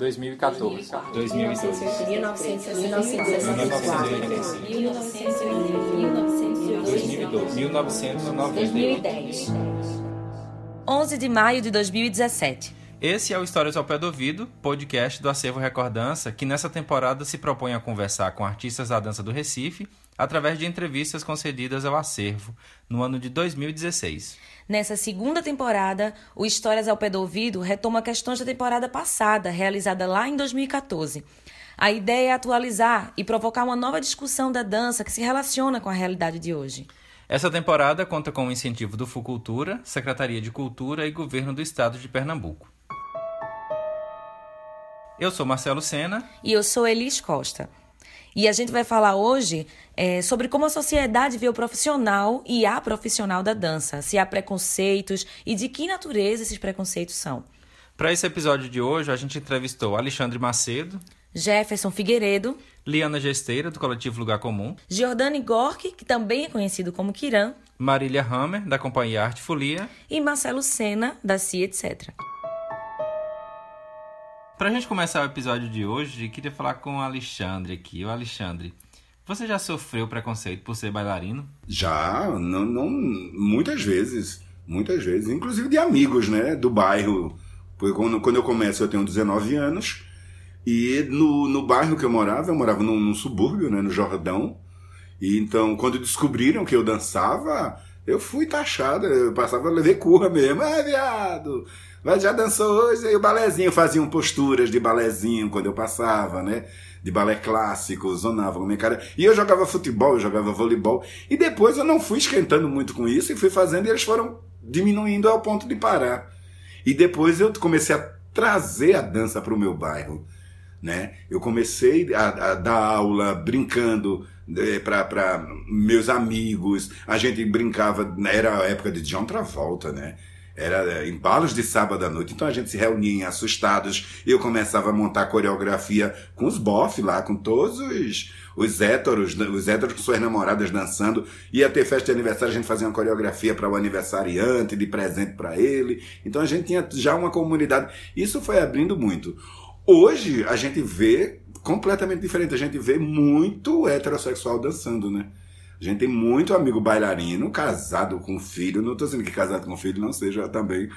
2014. 2012. 1910. 11 de maio de 2017. Esse é o Histórias ao Pé do Ouvido, podcast do Acervo Recordança, que nessa temporada se propõe a conversar com artistas da dança do Recife através de entrevistas concedidas ao Acervo no ano de 2016. Nessa segunda temporada, o Histórias ao Pé do Ouvido retoma questões da temporada passada, realizada lá em 2014. A ideia é atualizar e provocar uma nova discussão da dança que se relaciona com a realidade de hoje. Essa temporada conta com o incentivo do Fucultura, Secretaria de Cultura e Governo do Estado de Pernambuco. Eu sou Marcelo Sena. E eu sou Elis Costa. E a gente vai falar hoje é, sobre como a sociedade vê o profissional e a profissional da dança, se há preconceitos e de que natureza esses preconceitos são. Para esse episódio de hoje, a gente entrevistou Alexandre Macedo, Jefferson Figueiredo, Liana Gesteira, do coletivo Lugar Comum, Giordani Gork, que também é conhecido como Kiran, Marília Hammer, da companhia Arte Folia, e Marcelo Sena, da CIA, etc. Pra gente começar o episódio de hoje, queria falar com o Alexandre aqui. O Alexandre, você já sofreu preconceito por ser bailarino? Já, não, não, muitas vezes. Muitas vezes. Inclusive de amigos, né? Do bairro. Porque quando, quando eu começo, eu tenho 19 anos. E no, no bairro que eu morava, eu morava num, num subúrbio, né? No Jordão. E então, quando descobriram que eu dançava, eu fui taxada. Eu passava, levei curra mesmo. Ah, viado! Mas já dançou hoje? E o balézinho faziam posturas de balézinho quando eu passava, né? De balé clássico, zonava com minha cara. E eu jogava futebol, eu jogava voleibol. E depois eu não fui esquentando muito com isso e fui fazendo e eles foram diminuindo ao ponto de parar. E depois eu comecei a trazer a dança para o meu bairro. Né? Eu comecei a, a dar aula brincando né, para meus amigos. A gente brincava, era a época de John Travolta, né? Era em balos de sábado à noite. Então a gente se reunia em assustados. Eu começava a montar coreografia com os bof lá, com todos os, os héteros, os héteros com suas namoradas dançando. Ia ter festa de aniversário, a gente fazia uma coreografia para o aniversariante, de presente para ele. Então a gente tinha já uma comunidade. Isso foi abrindo muito. Hoje a gente vê completamente diferente. A gente vê muito heterossexual dançando, né? A gente tem muito amigo bailarino, casado com filho. Não estou dizendo que casado com filho não seja também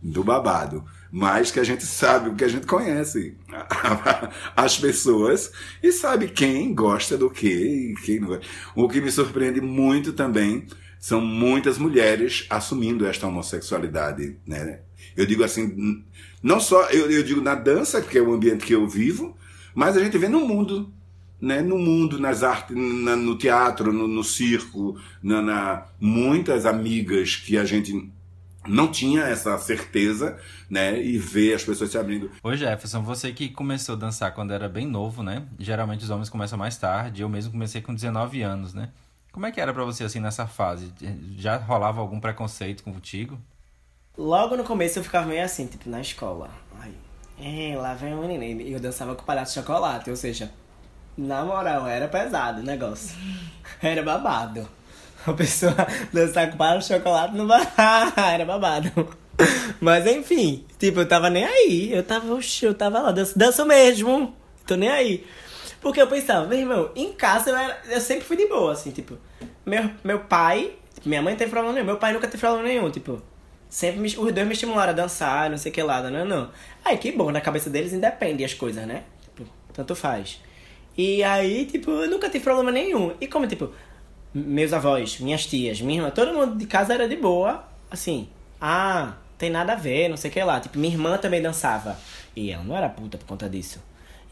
do babado, mas que a gente sabe, que a gente conhece as pessoas e sabe quem gosta do que e quem não gosta. O que me surpreende muito também são muitas mulheres assumindo esta homossexualidade, né? Eu digo assim, não só eu, eu digo na dança, que é o ambiente que eu vivo, mas a gente vê no mundo né, no mundo, nas artes, na, no teatro, no, no circo, na, na, muitas amigas que a gente não tinha essa certeza, né, e ver as pessoas se abrindo. Ô Jefferson, você que começou a dançar quando era bem novo, né? Geralmente os homens começam mais tarde, eu mesmo comecei com 19 anos, né? Como é que era para você assim nessa fase? Já rolava algum preconceito contigo? Logo no começo eu ficava meio assim, tipo, na escola. Ai, é, lá vem o menino. E eu dançava com palhaço de chocolate, ou seja, na moral, era pesado o negócio. Era babado. A pessoa dançar com para o chocolate no bar. era babado. Mas enfim, tipo, eu tava nem aí. Eu tava, oxi, eu tava lá, danço, danço mesmo. Tô nem aí. Porque eu pensava, meu irmão, em casa eu, era, eu sempre fui de boa, assim, tipo, meu, meu pai, minha mãe não teve problema nenhum, meu pai nunca teve problema nenhum, tipo, sempre me, os dois me estimularam a dançar, não sei o que lá, não, não. Aí que bom, na cabeça deles independe as coisas, né? Tipo, tanto faz. E aí, tipo, eu nunca tive problema nenhum. E como, tipo, meus avós, minhas tias, minha irmã, todo mundo de casa era de boa, assim, ah, tem nada a ver, não sei o que lá. Tipo, minha irmã também dançava. E ela não era puta por conta disso.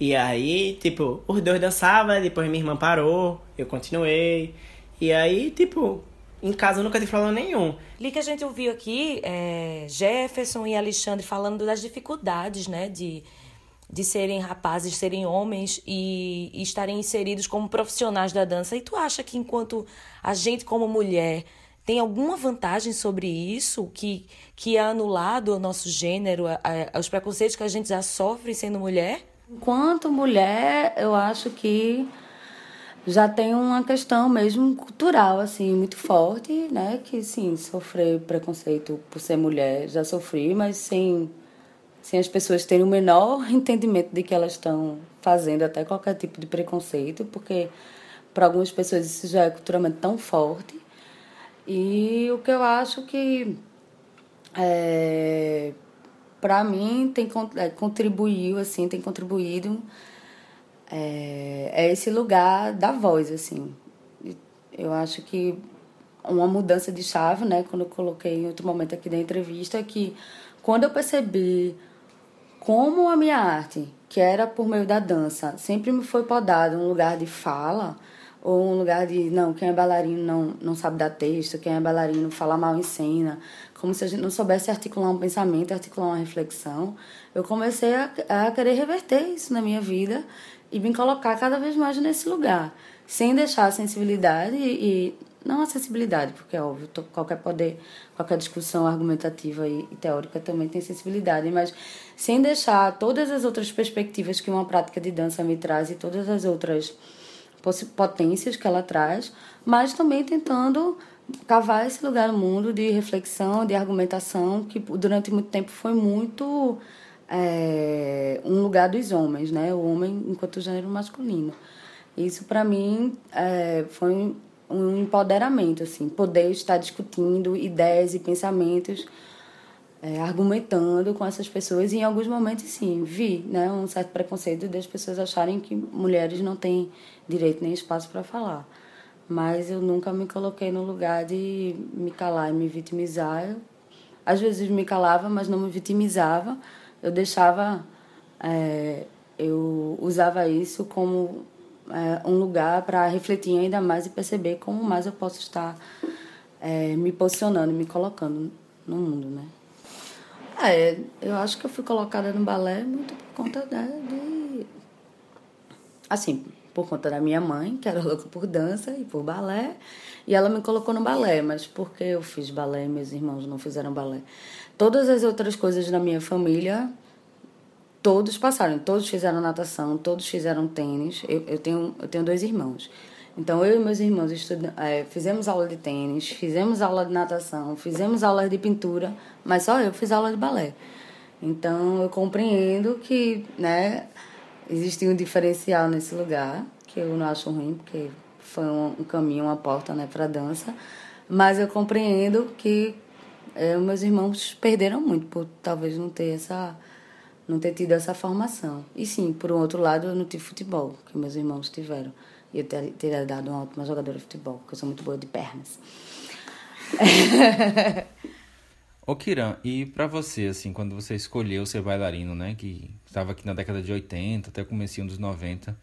E aí, tipo, os dois dançavam, depois minha irmã parou, eu continuei. E aí, tipo, em casa eu nunca tive problema nenhum. Li que a gente ouviu aqui é, Jefferson e Alexandre falando das dificuldades, né, de de serem rapazes, serem homens e, e, estarem inseridos como profissionais da dança. E tu acha que enquanto a gente como mulher tem alguma vantagem sobre isso que, que é anulado o nosso gênero, a, a, os preconceitos que a gente já sofre sendo mulher? Enquanto mulher, eu acho que já tem uma questão mesmo cultural assim muito forte, né? Que sim, sofrer preconceito por ser mulher já sofri, mas sem sem as pessoas terem o menor entendimento de que elas estão fazendo até qualquer tipo de preconceito, porque para algumas pessoas isso já é culturalmente tão forte. E o que eu acho que é, para mim tem é, contribuiu assim, tem contribuído é, é esse lugar da voz assim. Eu acho que uma mudança de chave, né, quando eu coloquei em outro momento aqui da entrevista, é que quando eu percebi como a minha arte, que era por meio da dança, sempre me foi podada um lugar de fala, ou um lugar de, não, quem é bailarino não, não sabe dar texto, quem é bailarino fala mal em cena, como se a gente não soubesse articular um pensamento, articular uma reflexão, eu comecei a, a querer reverter isso na minha vida e me colocar cada vez mais nesse lugar, sem deixar a sensibilidade e, e não a sensibilidade, porque é óbvio, qualquer poder, qualquer discussão argumentativa e, teórica também tem sensibilidade, mas sem deixar todas as outras perspectivas que uma prática de dança me traz e todas as outras potências que ela traz, mas também tentando cavar esse lugar no mundo de reflexão, de argumentação, que durante muito tempo foi muito é, um lugar dos homens, né? O homem enquanto gênero masculino. Isso para mim é, foi um empoderamento, assim, poder estar discutindo ideias e pensamentos, é, argumentando com essas pessoas. E em alguns momentos, sim, vi né, um certo preconceito das pessoas acharem que mulheres não têm direito nem espaço para falar. Mas eu nunca me coloquei no lugar de me calar e me vitimizar. Às vezes me calava, mas não me vitimizava. Eu deixava. É, eu usava isso como é, um lugar para refletir ainda mais e perceber como mais eu posso estar é, me posicionando, me colocando no mundo, né? É, eu acho que eu fui colocada no balé muito por conta de... Assim, por conta da minha mãe, que era louca por dança e por balé, e ela me colocou no balé, mas porque eu fiz balé e meus irmãos não fizeram balé? Todas as outras coisas da minha família todos passaram, todos fizeram natação, todos fizeram tênis. Eu, eu, tenho, eu tenho dois irmãos. Então, eu e meus irmãos estudam, é, fizemos aula de tênis, fizemos aula de natação, fizemos aula de pintura, mas só eu fiz aula de balé. Então, eu compreendo que né, existe um diferencial nesse lugar, que eu não acho ruim, porque foi um, caminho, uma porta né, para dança. Mas eu compreendo que é, meus irmãos perderam muito por talvez não ter essa não ter tido essa formação. E sim, por um outro lado, eu não tive futebol, que meus irmãos tiveram. E eu ter, teria dado uma ótima jogadora de futebol, porque eu sou muito boa de pernas. Ô Kiran, e para você, assim, quando você escolheu ser bailarino, né, que estava aqui na década de 80 até o começo dos 90,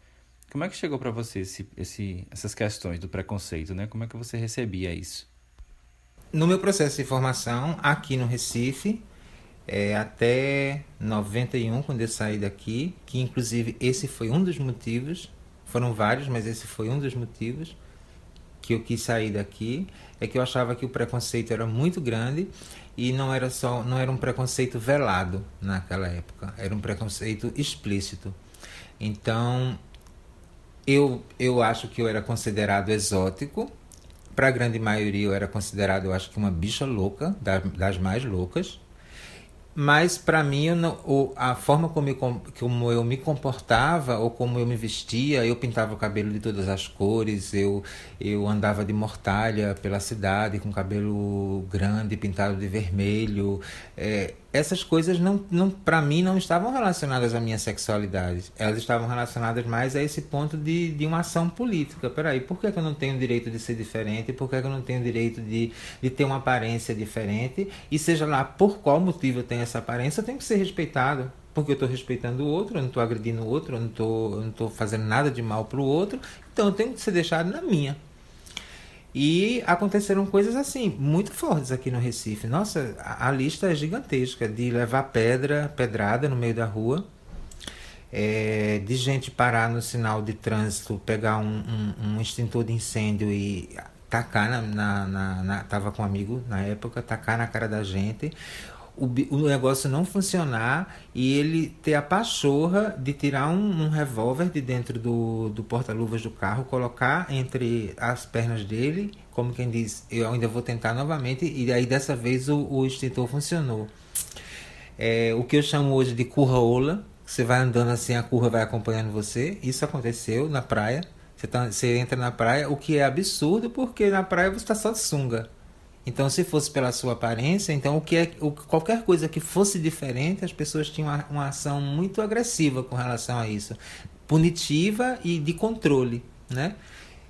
como é que chegou para você esse, esse, essas questões do preconceito, né? Como é que você recebia isso? No meu processo de formação aqui no Recife, é, até 91, quando eu saí daqui, que inclusive esse foi um dos motivos, foram vários, mas esse foi um dos motivos que eu quis sair daqui, é que eu achava que o preconceito era muito grande e não era só, não era um preconceito velado naquela época, era um preconceito explícito. Então, eu eu acho que eu era considerado exótico, para a grande maioria eu era considerado, eu acho que uma bicha louca, das mais loucas, mas para mim o, a forma como eu, como eu me comportava ou como eu me vestia, eu pintava o cabelo de todas as cores, eu, eu andava de mortalha pela cidade com cabelo grande, pintado de vermelho. É, essas coisas não, não para mim não estavam relacionadas à minha sexualidade. Elas estavam relacionadas mais a esse ponto de, de uma ação política. Peraí, por que, que eu não tenho direito de ser diferente? Por que, que eu não tenho direito de, de ter uma aparência diferente? E seja lá por qual motivo eu tenho essa aparência, eu tenho que ser respeitado. Porque eu estou respeitando o outro, eu não estou agredindo o outro, eu não estou fazendo nada de mal para o outro. Então eu tenho que ser deixado na minha. E aconteceram coisas assim, muito fortes aqui no Recife. Nossa, a, a lista é gigantesca de levar pedra, pedrada no meio da rua, é, de gente parar no sinal de trânsito, pegar um, um, um extintor de incêndio e tacar na, na, na, na, Tava com um amigo na época, tacar na cara da gente o, o negócio não funcionar e ele ter a pachorra de tirar um, um revólver de dentro do, do porta-luvas do carro, colocar entre as pernas dele, como quem diz, eu ainda vou tentar novamente, e aí dessa vez o, o extintor funcionou. é, o que eu chamo hoje de curra-ola. Você vai andando assim, a curva vai acompanhando você. Isso aconteceu na praia. Você, tá, você entra na praia, o que é absurdo, porque na praia você está só de sunga. Então, se fosse pela sua aparência, então o que é, o, qualquer coisa que fosse diferente, as pessoas tinham uma, uma ação muito agressiva com relação a isso, punitiva e de controle, né?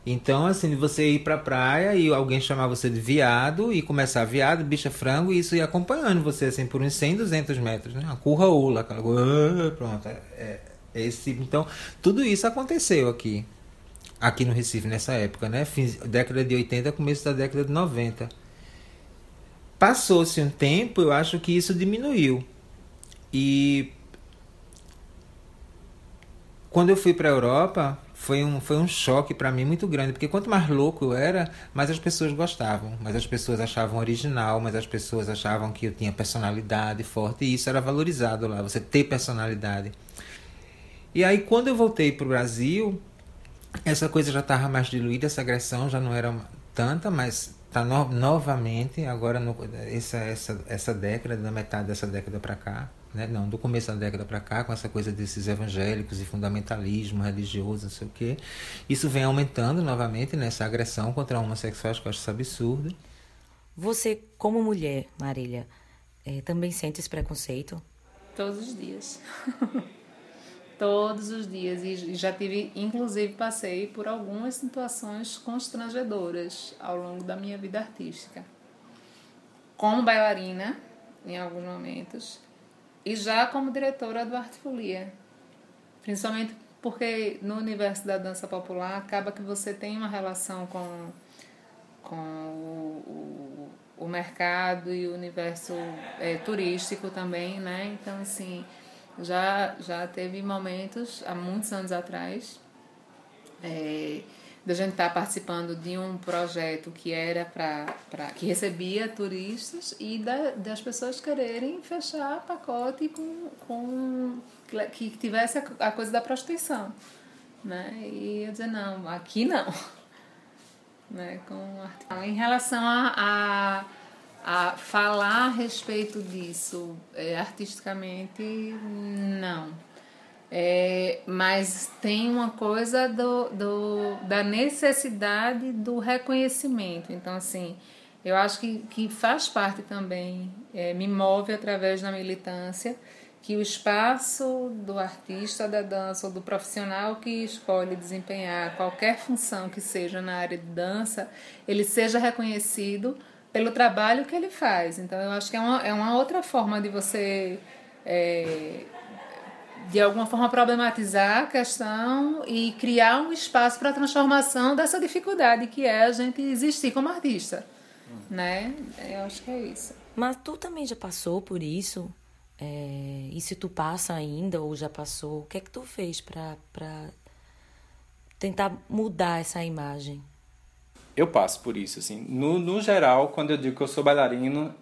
Então, assim, você ir pra praia e alguém chamar você de viado e começar viado, bicha frango, e isso ia acompanhando você, assim, por uns 100, 200 metros, né? A curra ola, aquela... Pronto, é, é, é esse. Então, tudo isso aconteceu aqui, aqui no Recife, nessa época, né? Fim, década de 80, começo da década de 90. Passou-se um tempo, eu acho que isso diminuiu. E quando eu fui para a Europa, foi um, foi um choque para mim muito grande, porque quanto mais louco eu era, mais as pessoas gostavam, mais as pessoas achavam original, mais as pessoas achavam que eu tinha personalidade forte, e isso era valorizado lá, você ter personalidade. E aí, quando eu voltei para o Brasil, essa coisa já estava mais diluída, essa agressão já não era tanta, mas está no, novamente, agora, no, essa, essa, essa década, da metade dessa década para cá, né? não, do começo da década para cá, com essa coisa desses evangélicos e fundamentalismo religioso, não sei o quê, isso vem aumentando novamente nessa agressão contra homossexuais, que eu acho isso absurdo. Você, como mulher, Marília, é, também sente esse preconceito? Todos os dias. todos os dias e já tive, inclusive, passei por algumas situações constrangedoras ao longo da minha vida artística. Como bailarina, em alguns momentos, e já como diretora do Arte Folia. Principalmente porque no universo da dança popular acaba que você tem uma relação com, com o, o, o mercado e o universo é, turístico também, né? Então, assim, já, já teve momentos, há muitos anos atrás, é, da gente estar tá participando de um projeto que era para que recebia turistas e da, das pessoas quererem fechar pacote com, com que tivesse a, a coisa da prostituição né? E eu dizer não aqui não. Né? Com em relação a, a a falar a respeito disso é, artisticamente, não. É, mas tem uma coisa do, do, da necessidade do reconhecimento. Então, assim, eu acho que, que faz parte também, é, me move através da militância, que o espaço do artista da dança ou do profissional que escolhe desempenhar qualquer função que seja na área de dança, ele seja reconhecido pelo trabalho que ele faz. Então, eu acho que é uma, é uma outra forma de você, é, de alguma forma, problematizar a questão e criar um espaço para a transformação dessa dificuldade que é a gente existir como artista. Hum. Né? Eu acho que é isso. Mas tu também já passou por isso? É, e se tu passa ainda ou já passou, o que é que tu fez para tentar mudar essa imagem? Eu passo por isso, assim. No, no geral, quando eu digo que eu sou bailarino,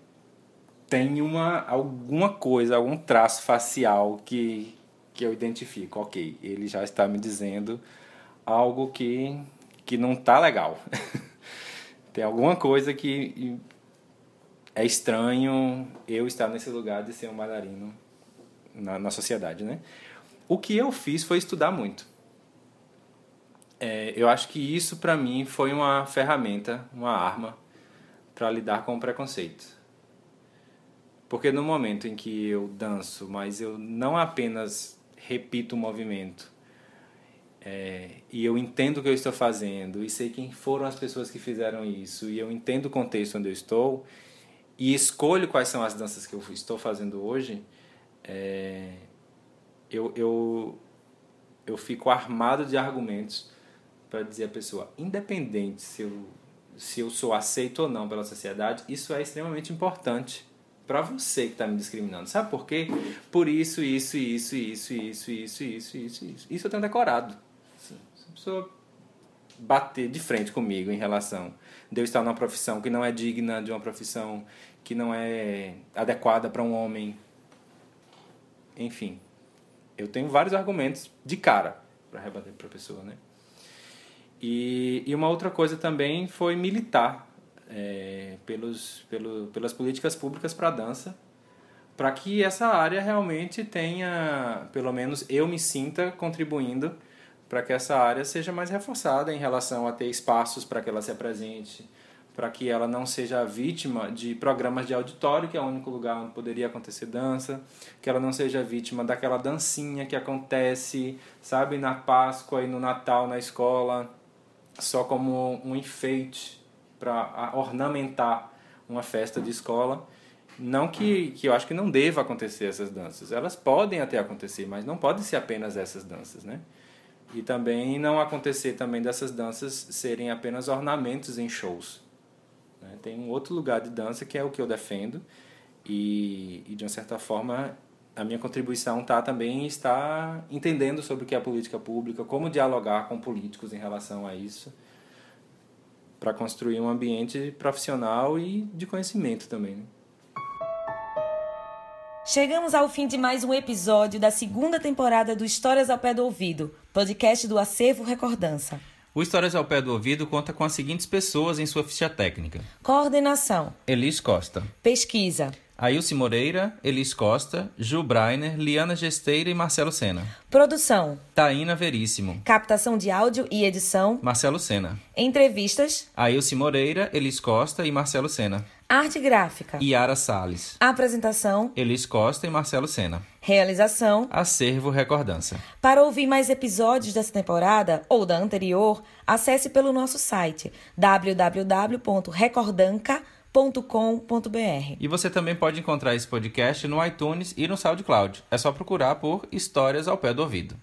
tem uma, alguma coisa, algum traço facial que, que eu identifico. Ok, ele já está me dizendo algo que, que não tá legal. tem alguma coisa que é estranho eu estar nesse lugar de ser um bailarino na, na sociedade, né? O que eu fiz foi estudar muito é, eu acho que isso para mim foi uma ferramenta, uma arma para lidar com o preconceito. Porque no momento em que eu danço, mas eu não apenas repito o movimento, é, e eu entendo o que eu estou fazendo, e sei quem foram as pessoas que fizeram isso, e eu entendo o contexto onde eu estou, e escolho quais são as danças que eu estou fazendo hoje, é, eu, eu, eu fico armado de argumentos para dizer à pessoa, independente se eu, se eu sou aceito ou não pela sociedade, isso é extremamente importante para você que está me discriminando. Sabe por quê? Por isso, isso, isso, isso, isso, isso, isso, isso, isso. Isso eu tenho decorado. Se a pessoa bater de frente comigo em relação de eu estar numa profissão que não é digna, de uma profissão que não é adequada para um homem, enfim, eu tenho vários argumentos de cara para rebater para a pessoa, né? E, e uma outra coisa também foi militar é, pelos, pelo, pelas políticas públicas para a dança, para que essa área realmente tenha, pelo menos eu me sinta contribuindo para que essa área seja mais reforçada em relação a ter espaços para que ela se apresente, para que ela não seja vítima de programas de auditório, que é o único lugar onde poderia acontecer dança, que ela não seja vítima daquela dancinha que acontece, sabe, na Páscoa e no Natal na escola, só como um enfeite para ornamentar uma festa de escola. Não que, que eu acho que não deva acontecer essas danças. Elas podem até acontecer, mas não podem ser apenas essas danças, né? E também não acontecer também dessas danças serem apenas ornamentos em shows. Né? Tem um outro lugar de dança que é o que eu defendo e, e de uma certa forma a minha contribuição tá também está entendendo sobre o que é política pública, como dialogar com políticos em relação a isso, para construir um ambiente profissional e de conhecimento também. Né? Chegamos ao fim de mais um episódio da segunda temporada do Histórias ao Pé do Ouvido, podcast do Acervo Recordança. O Histórias ao Pé do Ouvido conta com as seguintes pessoas em sua ficha técnica: Coordenação: Elis Costa. Pesquisa: Ailce Moreira, Elis Costa, Ju Breiner, Liana Gesteira e Marcelo Sena. Produção: Taína Veríssimo. Captação de áudio e edição: Marcelo Sena. Entrevistas: Ailce Moreira, Elis Costa e Marcelo Sena. Arte gráfica: Yara Sales. Apresentação: Elis Costa e Marcelo Sena. Realização: Acervo Recordança. Para ouvir mais episódios dessa temporada ou da anterior, acesse pelo nosso site www.recordanca.com com.br E você também pode encontrar esse podcast no iTunes e no SoundCloud. É só procurar por Histórias ao Pé do Ouvido.